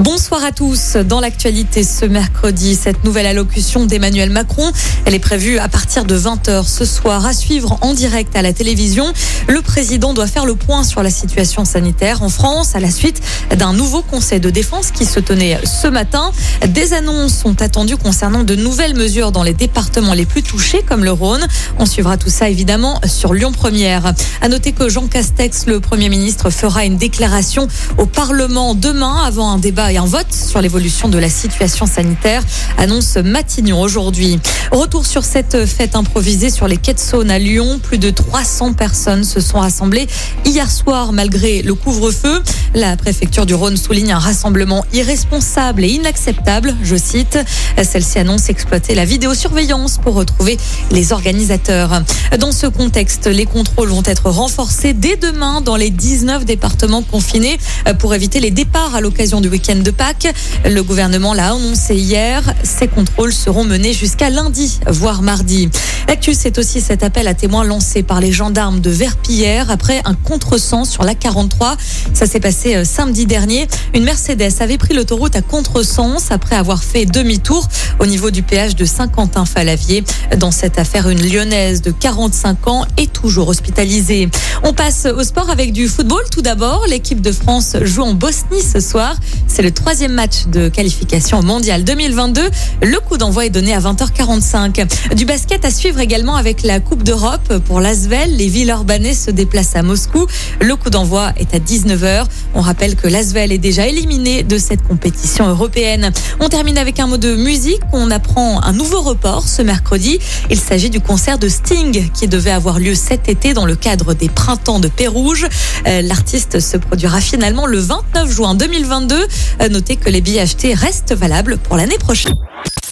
Bonsoir à tous. Dans l'actualité ce mercredi, cette nouvelle allocution d'Emmanuel Macron, elle est prévue à partir de 20h ce soir à suivre en direct à la télévision. Le président doit faire le point sur la situation sanitaire en France à la suite d'un nouveau conseil de défense qui se tenait ce matin. Des annonces sont attendues concernant de nouvelles mesures dans les départements les plus touchés comme le Rhône. On suivra tout ça évidemment sur Lyon Première. À noter que Jean Castex, le Premier ministre, fera une déclaration au Parlement demain avant un débat et un vote sur l'évolution de la situation sanitaire, annonce Matignon aujourd'hui. Retour sur cette fête improvisée sur les quais de Saône à Lyon. Plus de 300 personnes se sont rassemblées hier soir malgré le couvre-feu. La préfecture du Rhône souligne un rassemblement irresponsable et inacceptable, je cite. Celle-ci annonce exploiter la vidéosurveillance pour retrouver les organisateurs. Dans ce contexte, les contrôles vont être renforcés dès demain dans les 19 départements confinés pour éviter les départs à l'occasion du week-end de Pâques. Le gouvernement l'a annoncé hier. Ces contrôles seront menés jusqu'à lundi, voire mardi. L'actu, c'est aussi cet appel à témoins lancé par les gendarmes de Verpillière après un contresens sur la 43. Ça s'est passé euh, samedi dernier. Une Mercedes avait pris l'autoroute à contresens après avoir fait demi-tour au niveau du péage de Saint-Quentin-Falavier. Dans cette affaire, une lyonnaise de 45 ans est toujours hospitalisée. On passe au sport avec du football. Tout d'abord, l'équipe de France joue en Bosnie ce soir. C'est le troisième match de qualification mondial 2022. Le coup d'envoi est donné à 20h45. Du basket à suivre également avec la Coupe d'Europe pour l'Asvel. Les villes urbanées se déplacent à Moscou. Le coup d'envoi est à 19h. On rappelle que l'Asvel est déjà éliminé de cette compétition européenne. On termine avec un mot de musique. On apprend un nouveau report ce mercredi. Il s'agit du concert de Sting qui devait avoir lieu cet été dans le cadre des printemps de Pérouge. Euh, L'artiste se produira finalement le 29 juin 2022. Euh, Notez que les billets achetés restent valables pour l'année prochaine.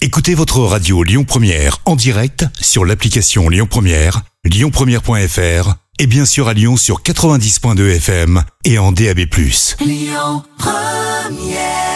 Écoutez votre radio Lyon Première en direct sur l'application Lyon Première, lyonpremière.fr et bien sûr à Lyon sur 90.2 FM et en DAB+. Lyon Première